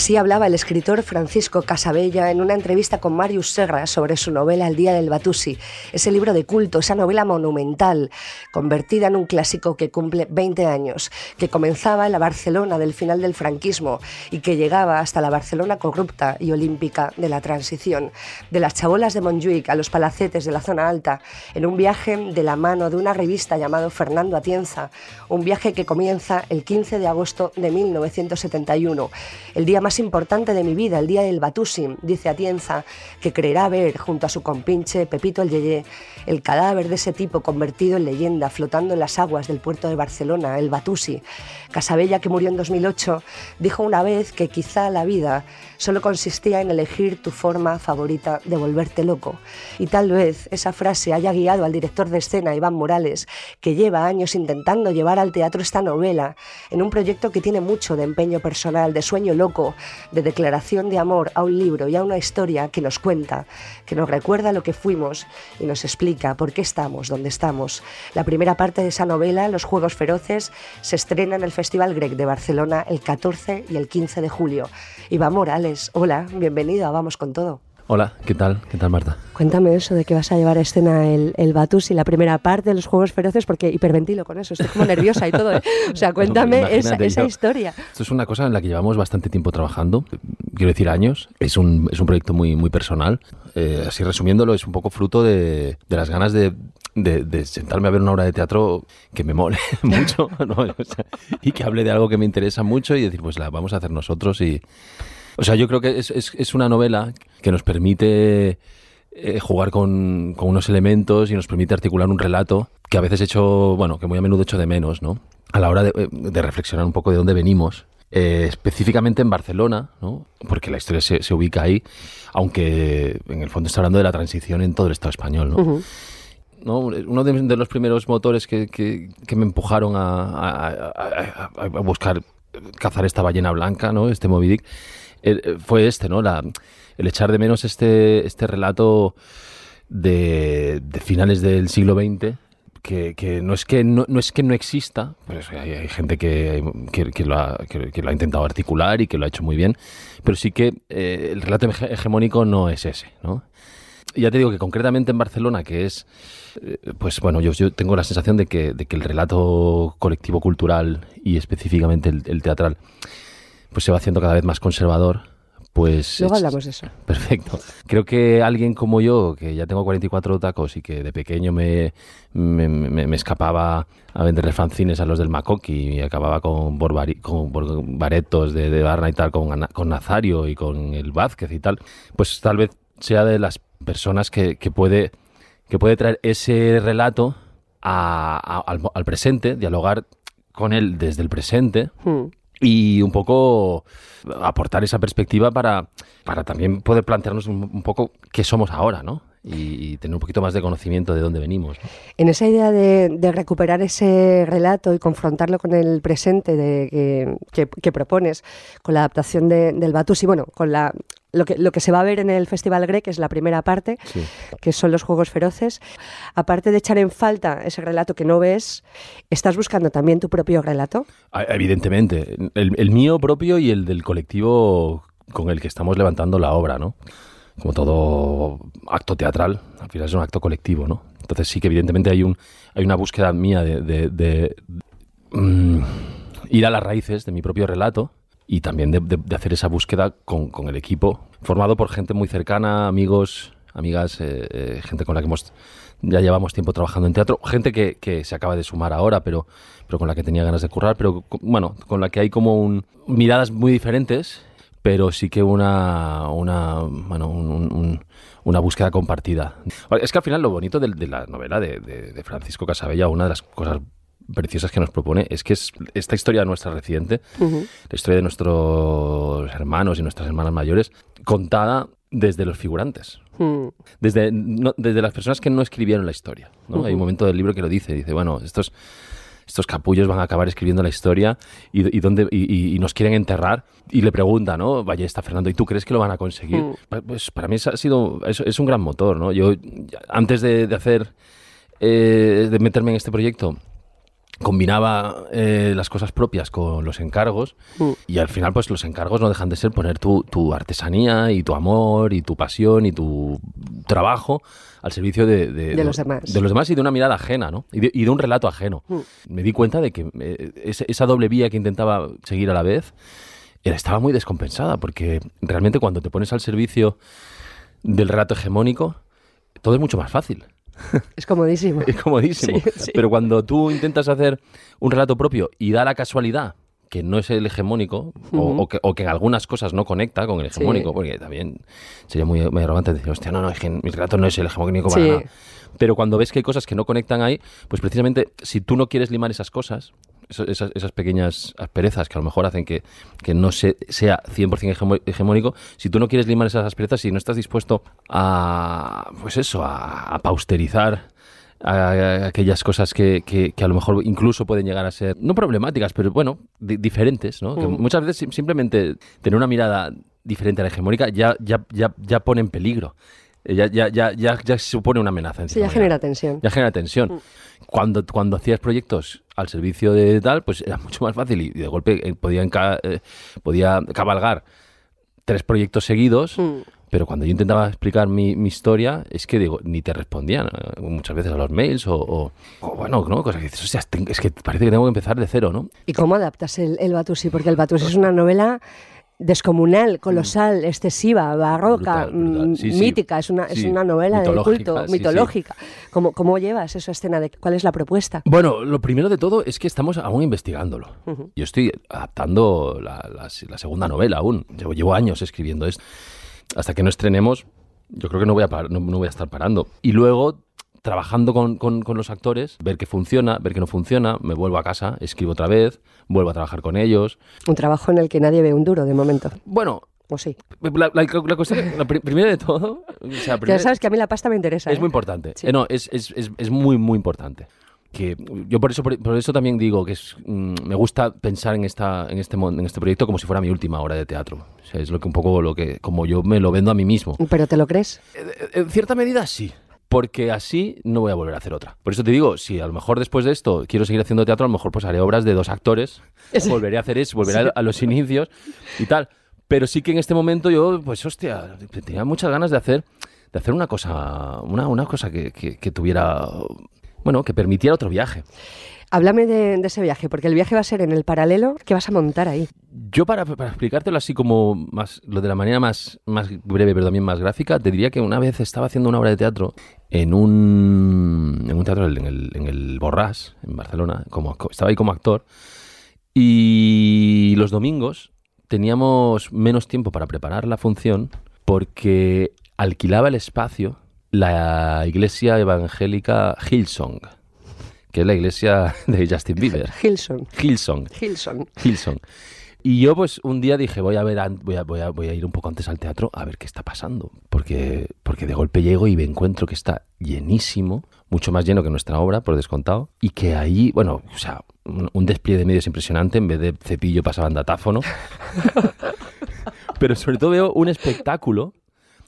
Así hablaba el escritor Francisco Casabella en una entrevista con Marius Serra sobre su novela El Día del Batusi, ese libro de culto, esa novela monumental, convertida en un clásico que cumple 20 años, que comenzaba en la Barcelona del final del franquismo y que llegaba hasta la Barcelona corrupta y olímpica de la transición, de las chabolas de Montjuic a los palacetes de la zona alta, en un viaje de la mano de una revista llamado Fernando Atienza, un viaje que comienza el 15 de agosto de 1971, el día más importante de mi vida, el día del Batusi, dice Atienza, que creerá ver junto a su compinche Pepito el Yeye el cadáver de ese tipo convertido en leyenda flotando en las aguas del puerto de Barcelona, el Batusi. Casabella, que murió en 2008, dijo una vez que quizá la vida solo consistía en elegir tu forma favorita de volverte loco. Y tal vez esa frase haya guiado al director de escena, Iván Morales, que lleva años intentando llevar al teatro esta novela en un proyecto que tiene mucho de empeño personal, de sueño loco, de declaración de amor a un libro y a una historia que nos cuenta, que nos recuerda lo que fuimos y nos explica por qué estamos donde estamos. La primera parte de esa novela, Los Juegos Feroces, se estrena en el Festival Grec de Barcelona el 14 y el 15 de julio. Iván Morales, hola, bienvenido a Vamos con Todo. Hola, ¿qué tal? ¿Qué tal, Marta? Cuéntame eso de que vas a llevar a escena el, el Batus y la primera parte de los Juegos Feroces, porque hiperventilo con eso, estoy como nerviosa y todo. ¿eh? O sea, cuéntame esa, Imagínate, esa yo- historia. Esto es una cosa en la que llevamos bastante tiempo trabajando, quiero decir años. Es un, es un proyecto muy, muy personal. Eh, así resumiéndolo, es un poco fruto de, de las ganas de, de- de sentarme a ver una obra de teatro que me mole mucho ¿no? O sea, y que hable de algo que me interesa mucho y decir, pues la vamos a hacer nosotros. y O sea, yo creo que es, es- es una novela que nos permite eh, jugar con, con unos elementos y nos permite articular un relato que a veces hecho, bueno, que muy a menudo echo de menos, ¿no? A la hora de, eh, de reflexionar un poco de dónde venimos, eh, específicamente en Barcelona, ¿no? Porque la historia se, se ubica ahí, aunque en el fondo está hablando de la transición en todo el Estado español, ¿no? Ujú. ¿no? Uno de, de los primeros motores que, que- que me empujaron a, a- a- a- a buscar cazar esta ballena blanca, ¿no? Este Moby Dick, eh, fue este, ¿no? La, el echar de menos este, este relato de, finales del siglo XX, que, no es que no, no es que no exista, pues hay, gente que, que- que lo ha, intentado articular y que lo ha hecho muy bien, pero sí que eh, el relato hege- hegemónico no es ese, ¿no? ya te digo que concretamente en Barcelona, que es, eh, pues bueno, yo, tengo la sensación de que, de el relato colectivo cultural y específicamente el teatral, pues se va haciendo cada vez más conservador. Pues Luego hablamos de eso. Perfecto. Creo que alguien como yo, que ya tengo 44 tacos y que de pequeño me, me, me- me escapaba a venderle fanzines a los del Macoqui y acababa con, borbari- con baretos de, de Barna y tal, con, con Nazario y con el Vázquez y tal, pues tal vez sea de las personas que, que puede, que puede traer ese relato a- a- al, al presente, dialogar con él desde el presente Hmm. Y un poco aportar esa perspectiva para, para también poder plantearnos un, un poco qué somos ahora, ¿no? Y, y tener un poquito más de conocimiento de dónde venimos. ¿no? En esa idea de, de recuperar ese relato y confrontarlo con el presente de, que, que- que propones, con la adaptación de- del Batus y bueno, con la, lo, que, lo que se va a ver en el Festival Grec, es la primera parte, Sí. que son los Juegos Feroces, aparte de echar en falta ese relato que no ves, ¿estás buscando también tu propio relato? Ah, Evidentemente, el, el mío propio y el del colectivo con el que estamos levantando la obra, ¿no? Como todo acto teatral, al final es un acto colectivo, ¿no? Entonces sí que evidentemente hay, un, hay una búsqueda mía de, de- de, mm, ir a las raíces de mi propio relato y también de, de- hacer esa búsqueda con, con el equipo, formado por gente muy cercana, amigos, amigas, eh, eh, gente con la que hemos ya llevamos tiempo trabajando en teatro, gente que, que se acaba de sumar ahora, pero, pero con la que tenía ganas de currar, pero bueno, con la que hay como un, miradas muy diferentes, pero sí que una, una, bueno, un- un- un- una búsqueda compartida. Es que al final lo bonito de, de la novela de, de- de Francisco Casabella, una de las cosas preciosas que nos propone es que es esta historia nuestra reciente, la historia de nuestros hermanos y nuestras hermanas mayores, contada desde los figurantes. Mm. Desde, no- desde las personas que no escribieron la historia. Hay un momento del libro que lo dice, dice, bueno, estos, estos capullos van a acabar escribiendo la historia y, y, dónde, y, nos quieren enterrar y le pregunta, ¿no? Vaya, está Fernando, ¿y tú crees que lo van a conseguir? Mm. Pues para mí ha sido, es, es un gran motor, ¿no? Yo, antes de, de hacer, eh, de meterme en este proyecto, combinaba eh, las cosas propias con los encargos Mm. y al final pues los encargos no dejan de ser poner tu, tu artesanía y tu amor y tu pasión y tu trabajo al servicio de, De los demás. de los demás y de una mirada ajena ¿no? y, de, y un relato ajeno Mm. me di cuenta de que eh, esa, doble vía que intentaba seguir a la vez estaba muy descompensada porque realmente cuando te pones al servicio del relato hegemónico todo es mucho más fácil Es comodísimo. es comodísimo. Sí, sí. Pero cuando tú intentas hacer un relato propio y da la casualidad que no es el hegemónico, o- que, o que en algunas cosas no conecta con el hegemónico, Sí. porque también sería muy, muy arrogante decir, hostia, no, no, es que mi relato no es el hegemónico para nada. Pero cuando ves que hay cosas que no conectan ahí, pues precisamente si tú no quieres limar esas cosas, esas, esas pequeñas asperezas que a lo mejor hacen que, que no se, sea 100% hegemo- hegemónico, si tú no quieres limar esas asperezas, si no estás dispuesto a, pues eso, a, a pausterizar a, aquellas cosas que, que- que a lo mejor incluso pueden llegar a ser, no problemáticas, pero bueno, di- diferentes, ¿no? Que Mm. muchas veces sim- simplemente tener una mirada diferente a la hegemónica ya, ya, ya, ya pone en peligro. Eh, Ya, ya, ya, ya, ya supone una amenaza. en Sí, ya manera. genera tensión. Ya genera tensión. Mm. Cuando, cuando hacías proyectos al servicio de tal, pues era mucho más fácil y, de golpe eh, podía, eh, podía cabalgar tres proyectos seguidos, Mm. pero cuando yo intentaba explicar mi, mi historia, es que digo, ni te respondían eh, muchas veces a los mails o, o- o bueno, ¿no? Cosas que dices, "Hostias, ten- es que parece que tengo que empezar de cero, ¿no? ¿Y cómo adaptas el, el Batusi? Porque el Batusi es una novela descomunal, colosal, excesiva, barroca, Brutal, brutal. mm, sí. mítica, es una, es una novela de culto, mitológica. ¿Cómo, ¿Cómo llevas esa escena? De, ¿Cuál es la propuesta? Bueno, lo primero de todo es que estamos aún investigándolo. Ujú. Yo estoy adaptando la, la- la segunda novela aún. Llevo, llevo años escribiendo esto. Hasta que no estrenemos, yo creo que no voy a, par- no, no voy a estar parando. Y luego, trabajando con, con- con los actores, ver qué funciona, ver qué no funciona, me vuelvo a casa, escribo otra vez, vuelvo a trabajar con ellos. Un trabajo en el que nadie ve un duro de momento. Bueno, ¿O sí? la, la- la cuestión, la pri- primero de todo, o sea, Ya primero- sabes que a mí la pasta me interesa. es ¿eh? muy importante. Sí. Eh, no, es, es, es, es muy, muy importante. Que yo por eso, por, por eso también digo que es, mm, me gusta pensar en, esta, en, este, en este proyecto como si fuera mi última obra de teatro. O sea, es lo que un poco lo que, como yo me lo vendo a mí mismo. ¿Pero te lo crees? En cierta medida sí. Porque así no voy a volver a hacer otra. Por eso te digo, si a lo mejor después de esto quiero seguir haciendo teatro, a lo mejor pues haré obras de dos actores, volveré a hacer eso, volveré Sí. a, a los inicios y tal. Pero sí que en este momento yo, pues hostia, tenía muchas ganas de hacer, de hacer una cosa, una, una cosa que, que- que tuviera, bueno, que permitiera otro viaje. Háblame de, ese viaje, porque el viaje va a ser en el paralelo. ¿Qué vas a montar ahí? Yo para, explicártelo así como más, lo de la manera más, más breve, pero también más gráfica, te diría que una vez estaba haciendo una obra de teatro en un, en un teatro en el, en el Borràs, en Barcelona, como, estaba ahí como actor, y los domingos teníamos menos tiempo para preparar la función porque alquilaba el espacio la iglesia evangélica Hillsong, que es la iglesia de Justin Bieber. Hilson. Hillsong. Hilson. Hillsong. Y yo pues un día dije, voy a ver, voy a, voy a, voy a ir un poco antes al teatro a ver qué está pasando, porque, porque de golpe llego y me encuentro que está llenísimo, mucho más lleno que nuestra obra, por descontado, y que ahí, bueno, o sea, un, despliegue de medios impresionante, en vez de cepillo pasaban datáfono. Pero sobre todo veo un espectáculo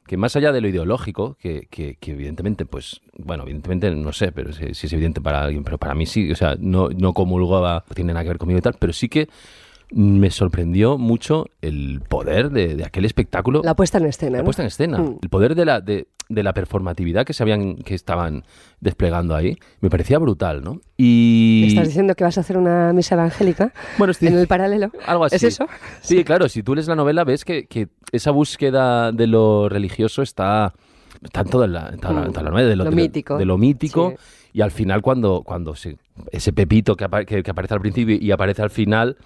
que más allá de lo ideológico, que, que, evidentemente, pues, bueno, evidentemente no sé, pero si, es evidente para alguien, pero para mí sí, o sea, no, no comulgaba, tiene nada que ver conmigo y tal, pero sí que me sorprendió mucho el poder de, aquel espectáculo. La puesta en escena. La puesta en escena. Mm. El poder de la, de, la performatividad que se habían, que estaban desplegando ahí. Me parecía brutal, ¿no? Y... ¿Estás diciendo que vas a hacer una misa evangélica bueno, en el paralelo? Algo así. ¿Es eso? Sí, claro. Si tú lees la novela ves que, que esa búsqueda de lo religioso está tanto en la, en la, novela, de lo, mítico. De lo mítico. Y al final, cuando, cuando ese pepito que, que, aparece al principio y aparece al final,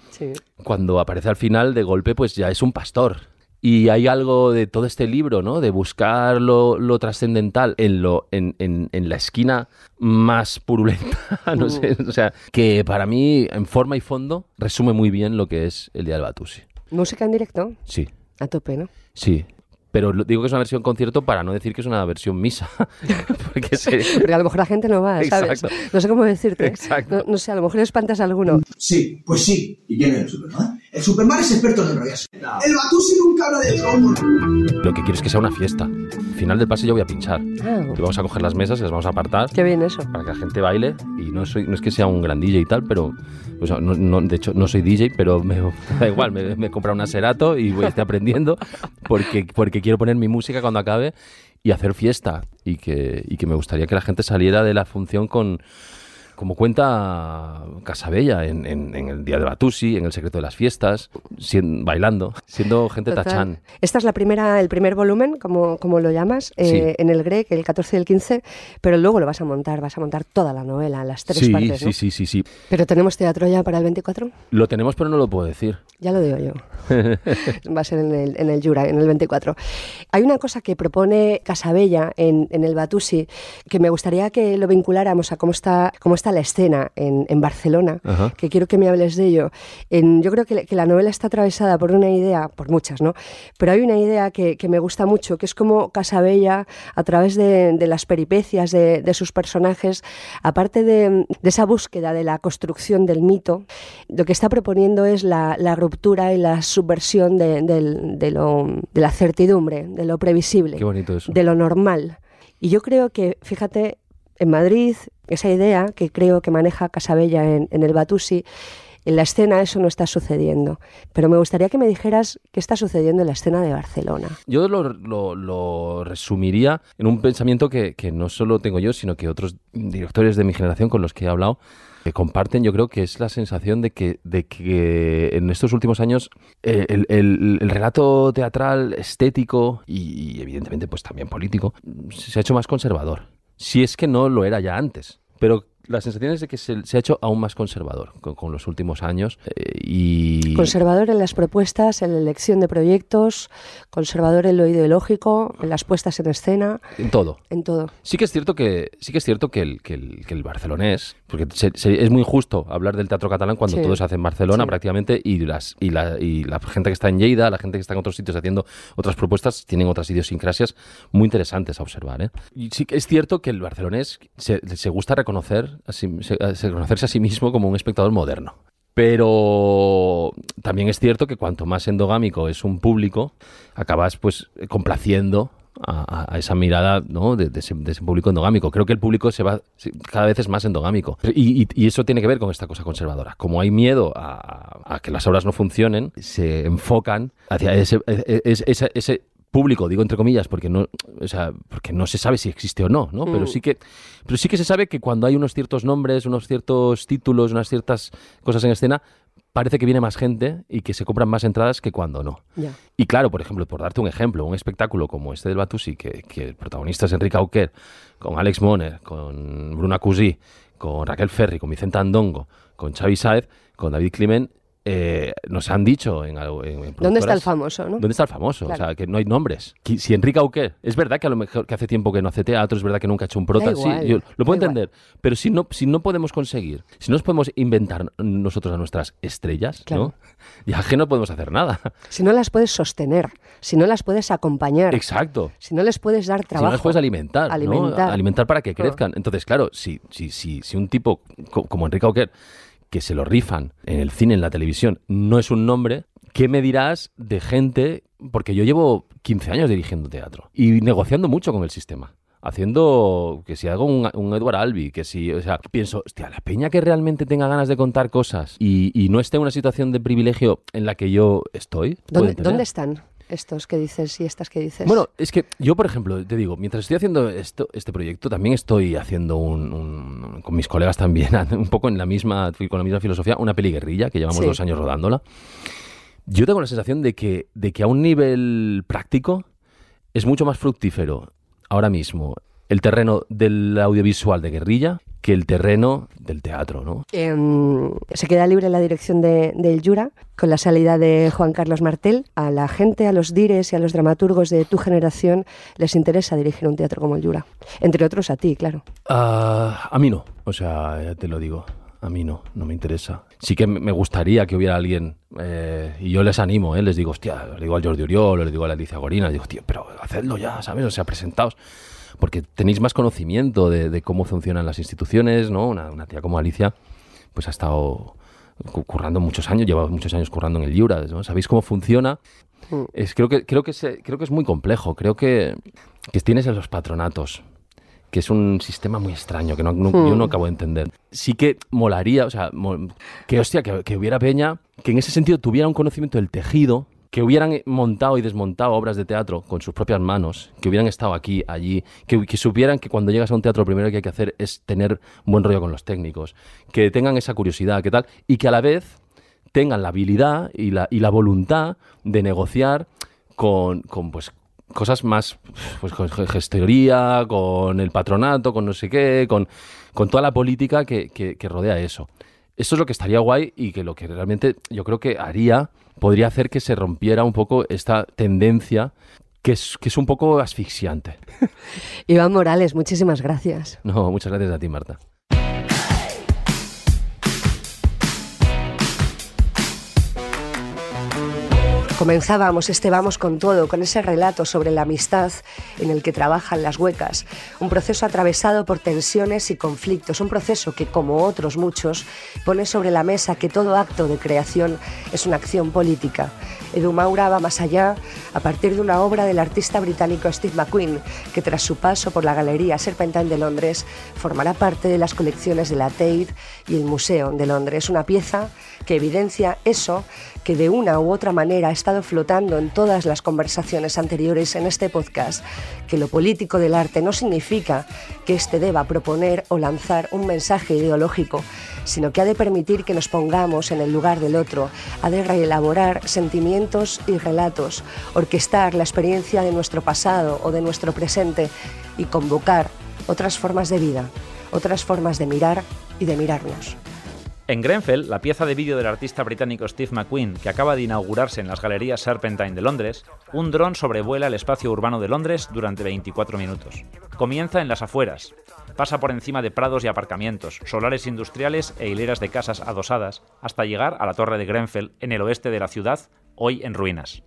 cuando aparece al final, de golpe, pues ya es un pastor. Y hay algo de todo este libro, ¿no? De buscar lo, trascendental en, lo, en, en, en, la esquina más purulenta, no sé, o sea, que para mí, en forma y fondo, resume muy bien lo que es el Día del Batusi. ¿Música en directo? Sí. A tope, ¿no? Sí, pero digo que es una versión concierto para no decir que es una versión misa. porque, a lo mejor la gente no va, ¿sabes? No sé cómo decirte. Exacto. No, sé, a lo mejor espantas a alguno. Sí, pues sí. ¿Y quién es el Superman? El Superman es experto en enrollarse. El Batusi nunca habla de trono. Lo que quiero es que sea una fiesta. Al final del pase yo voy a pinchar. Ah. Y vamos a coger las mesas y las vamos a apartar. Qué bien eso. Para que la gente baile. Y no, soy, no es que sea un gran DJ y tal, pero... no, de hecho, no soy DJ, pero me da igual. Me, me he comprado un Aserato y voy a estar aprendiendo porque, porque quiero poner mi música cuando acabe y hacer fiesta. Y que, y que me gustaría que la gente saliera de la función con como cuenta Casabella en, en, el Día de Batusi, en El secreto de las fiestas, bailando, siendo gente tachán. Esta es la primera, el primer volumen, como, como lo llamas, eh, en el GREC, el 14 y el 15, pero luego lo vas a montar, vas a montar toda la novela, las tres partes, Sí, sí, sí, sí. ¿Pero tenemos teatro ya para el 24? Lo tenemos, pero no lo puedo decir. Ya lo digo yo. Va a ser en el, en el Jura, en el 24. Hay una cosa que propone Casabella en, en el Batusi que me gustaría que lo vinculáramos a cómo está, cómo está la escena en, en Barcelona, que quiero que me hables de ello. En, yo creo que, que, la novela está atravesada por una idea, por muchas, ¿no? Pero hay una idea que, que me gusta mucho, que es como Casabella, a través de, de las peripecias de, de, sus personajes, aparte de, de, esa búsqueda de la construcción del mito, lo que está proponiendo es la, la ruptura y la subversión lo, de la certidumbre, de lo previsible, de lo normal. Y yo creo que, fíjate, en Madrid, esa idea que creo que maneja Casabella en, el Batusi, en la escena eso no está sucediendo. Pero me gustaría que me dijeras qué está sucediendo en la escena de Barcelona. Yo lo, resumiría en un pensamiento que, no solo tengo yo, sino que otros directores de mi generación con los que he hablado que comparten, yo creo que es la sensación de que, de que en estos últimos años eh, el, relato teatral, estético y, y, evidentemente pues también político se ha hecho más conservador si es que no lo era ya antes. Pero la sensación es de que se, ha hecho aún más conservador con, los últimos años eh, y conservador en las propuestas, en la elección de proyectos, conservador en lo ideológico, en las puestas en escena, en todo, en todo. Sí que es cierto que sí que es cierto que el, que el, barcelonés, porque es muy injusto hablar del teatro catalán cuando todo se hace en Barcelona prácticamente y las y la, y la gente que está en Lleida, la gente que está en otros sitios haciendo otras propuestas tienen otras idiosincrasias muy interesantes a observar. ¿eh? Y sí que es cierto que el barcelonés se, se gusta reconocer reconocerse a sí mismo como un espectador moderno. Pero también es cierto que cuanto más endogámico es un público, acabas pues complaciendo a, esa mirada ¿no? de, ese, público endogámico. Creo que el público se va cada vez es más endogámico. Y, eso tiene que ver con esta cosa conservadora. Como hay miedo a, que las obras no funcionen, se enfocan hacia ese, e, e, ese, ese público, digo entre comillas, porque no, o sea, porque no se sabe si existe o no, ¿no? Pero mm. sí que, pero sí que se sabe que cuando hay unos ciertos nombres, unos ciertos títulos, unas ciertas cosas en escena, parece que viene más gente y que se compran más entradas que cuando no. Y claro, por ejemplo, por darte un ejemplo, un espectáculo como este del Batusi, que, que el protagonista es Enrique Auquer, con Alex Moner, con Bruna Cusí, con Raquel Ferri, con Vicente Andongo, con Xavi Saez, con David Climent, eh, nos han dicho en, algo- en- en ¿Dónde está el famoso, no? ¿Dónde está el famoso? Claro. O sea, que no hay nombres. Si Enrique Auquer, es verdad que a lo mejor que hace tiempo que no hace teatro, es verdad que nunca ha hecho un prota, sí, yo lo puedo da igual. entender, pero si no, si no podemos conseguir, si no nos podemos inventar nosotros a nuestras estrellas, Claro. ¿no? Ya que no podemos hacer nada. Si no las puedes sostener, si no las puedes acompañar, Exacto. si no les puedes dar Si trabajo. no las puedes alimentar, ¿no? Alimentar. Alimentar para que crezcan. Entonces, claro, si, si, si, si un tipo co- como Enrique Auquer, que se lo rifan en el cine, en la televisión, no es un nombre, ¿qué me dirás de gente? Porque yo llevo 15 años dirigiendo teatro y negociando mucho con el sistema. Haciendo que si hago un, un Edward Albi, que si, o sea, pienso, hostia, la peña que realmente tenga ganas de contar cosas y, y no esté en una situación de privilegio en la que yo estoy. ¿Dónde, dónde están estos que dices y estas que dices? Bueno, es que yo, por ejemplo, te digo, mientras estoy haciendo esto, este proyecto, también estoy haciendo un, un- con mis colegas también, un poco en la misma, con la misma filosofía, una peli guerrilla, que llevamos Sí. dos años rodándola. Yo tengo la sensación de que, de que a un nivel práctico es mucho más fructífero ahora mismo el terreno del audiovisual de guerrilla que el terreno del teatro, ¿no? Em, se queda libre la dirección de, del Jura con la salida de Juan Carlos Martel. A la gente, a los dires y a los dramaturgos de tu generación les interesa dirigir un teatro como el Jura. Entre otros a ti, claro. Ah, a mí no, o sea, ya te lo digo, a mí no, no me interesa. Sí que me me gustaría que hubiera alguien, eh, y yo les animo, ¿eh? les digo, hostia, les digo al Jordi Oriol, les digo a la Alicia Gorina, les digo, tío, pero hacedlo ya, ¿sabes? O sea, presentaos, porque tenéis más conocimiento de, de cómo funcionan las instituciones, ¿no? Una, una tía como Alicia, pues ha estado cu- currando muchos años, lleva muchos años currando en el Jura, ¿no? ¿Sabéis cómo funciona? Es, creo, que, creo, que se- creo que es muy complejo. Creo que, que tienes en los patronatos, que es un sistema muy extraño, que no, no- Hmm. yo no acabo de entender. Sí que molaría, o sea, que hostia, que, que hubiera peña, que en ese sentido tuviera un conocimiento del tejido, que hubieran montado y desmontado obras de teatro con sus propias manos, que hubieran estado aquí, allí, que, supieran que cuando llegas a un teatro lo primero que hay que hacer es tener buen rollo con los técnicos, que tengan esa curiosidad, que tal, y que a la vez tengan la habilidad y la, y la voluntad de negociar con, con, pues, cosas más, pues con gestoría, con el patronato, con no sé qué, con, con toda la política que- que rodea eso. Eso es lo que estaría guay y que lo que realmente yo creo que haría, podría hacer que se rompiera un poco esta tendencia que es, que es un poco asfixiante. Iván Morales, muchísimas gracias. No, muchas gracias a ti, Marta. Comenzábamos este Vamos con todo, con ese relato sobre la amistad en el que trabajan las huecas, un proceso atravesado por tensiones y conflictos, un proceso que, como otros muchos, pone sobre la mesa que todo acto de creación es una acción política. Edu Maura va más allá a partir de una obra del artista británico Steve McQueen, que tras su paso por la Galería Serpentine de Londres formará parte de las colecciones de la Tate y el Museo de Londres. Una pieza que evidencia eso que de una u otra manera ha estado flotando en todas las conversaciones anteriores en este podcast, que lo político del arte no significa que éste deba proponer o lanzar un mensaje ideológico, sino que ha de permitir que nos pongamos en el lugar del otro, ha de reelaborar sentimientos y relatos, orquestar la experiencia de nuestro pasado o de nuestro presente y convocar otras formas de vida, otras formas de mirar y de mirarnos. En Grenfell, la pieza de vídeo del artista británico Steve McQueen, que acaba de inaugurarse en las galerías Serpentine de Londres, un dron sobrevuela el espacio urbano de Londres durante 24 minutos. Comienza en las afueras, pasa por encima de prados y aparcamientos, solares industriales e hileras de casas adosadas, hasta llegar a la torre de Grenfell, en el oeste de la ciudad, hoy en ruinas.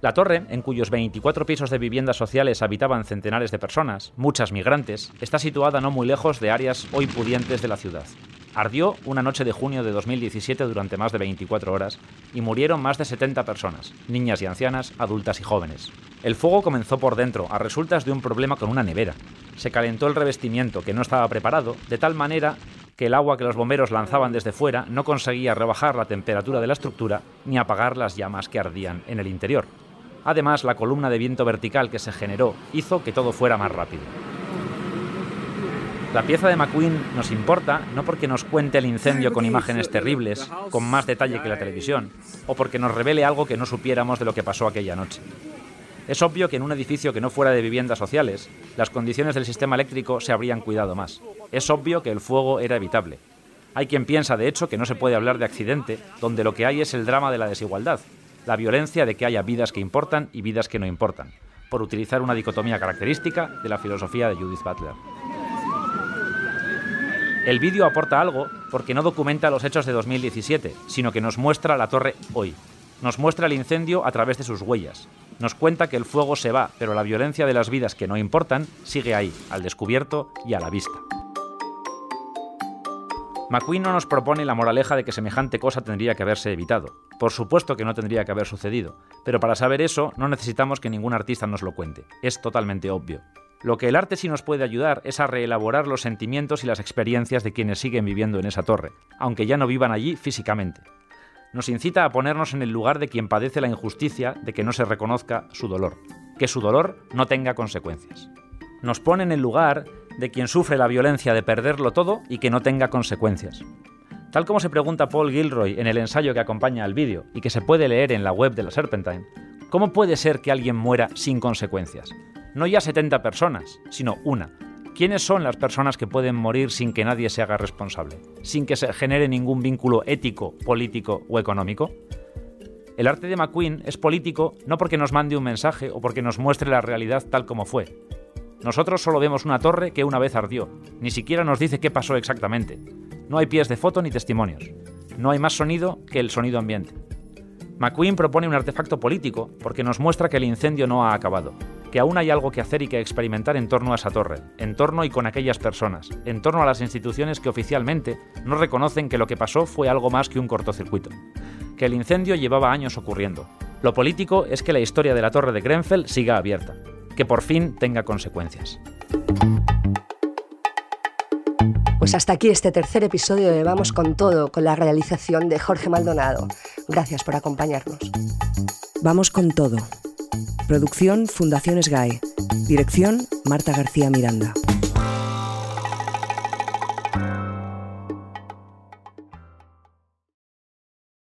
La torre, en cuyos 24 pisos de viviendas sociales habitaban centenares de personas, muchas migrantes, está situada no muy lejos de áreas hoy pudientes de la ciudad. Ardió una noche de junio de 2017 durante más de 24 horas y murieron más de 70 personas, niñas y ancianas, adultas y jóvenes. El fuego comenzó por dentro a resultas de un problema con una nevera. Se calentó el revestimiento que no estaba preparado, de tal manera que el agua que los bomberos lanzaban desde fuera no conseguía rebajar la temperatura de la estructura ni apagar las llamas que ardían en el interior. Además, la columna de viento vertical que se generó hizo que todo fuera más rápido. La pieza de McQueen nos importa no porque nos cuente el incendio con imágenes terribles, con más detalle que la televisión, o porque nos revele algo que no supiéramos de lo que pasó aquella noche. Es obvio que en un edificio que no fuera de viviendas sociales, las condiciones del sistema eléctrico se habrían cuidado más. Es obvio que el fuego era evitable. Hay quien piensa, de hecho, que no se puede hablar de accidente, donde lo que hay es el drama de la desigualdad, la violencia de que haya vidas que importan y vidas que no importan, por utilizar una dicotomía característica de la filosofía de Judith Butler. El vídeo aporta algo porque no documenta los hechos de 2017, sino que nos muestra la torre hoy. Nos muestra el incendio a través de sus huellas. Nos cuenta que el fuego se va, pero la violencia de las vidas que no importan sigue ahí, al descubierto y a la vista. McQueen no nos propone la moraleja de que semejante cosa tendría que haberse evitado. Por supuesto que no tendría que haber sucedido, pero para saber eso no necesitamos que ningún artista nos lo cuente. Es totalmente obvio. Lo que el arte sí nos puede ayudar es a reelaborar los sentimientos y las experiencias de quienes siguen viviendo en esa torre, aunque ya no vivan allí físicamente. Nos incita a ponernos en el lugar de quien padece la injusticia de que no se reconozca su dolor, que su dolor no tenga consecuencias. Nos pone en el lugar de quien sufre la violencia de perderlo todo y que no tenga consecuencias. Tal como se pregunta Paul Gilroy en el ensayo que acompaña al vídeo y que se puede leer en la web de la Serpentine, ¿cómo puede ser que alguien muera sin consecuencias? No ya 70 personas, sino una. ¿Quiénes son las personas que pueden morir sin que nadie se haga responsable? Sin que se genere ningún vínculo ético, político o económico? El arte de McQueen es político no porque nos mande un mensaje o porque nos muestre la realidad tal como fue, nosotros solo vemos una torre que una vez ardió. Ni siquiera nos dice qué pasó exactamente. No hay pies de foto ni testimonios. No hay más sonido que el sonido ambiente. McQueen propone un artefacto político porque nos muestra que el incendio no ha acabado, que aún hay algo que hacer y que experimentar en torno a esa torre, en torno y con aquellas personas, en torno a las instituciones que oficialmente no reconocen que lo que pasó fue algo más que un cortocircuito, que el incendio llevaba años ocurriendo. Lo político es que la historia de la torre de Grenfell siga abierta, que por fin tenga consecuencias. Pues hasta aquí este tercer episodio de Vamos con todo, con la realización de Jorge Maldonado. Gracias por acompañarnos. Vamos con todo. Producción Fundación SGAE. Dirección Marta García Miranda.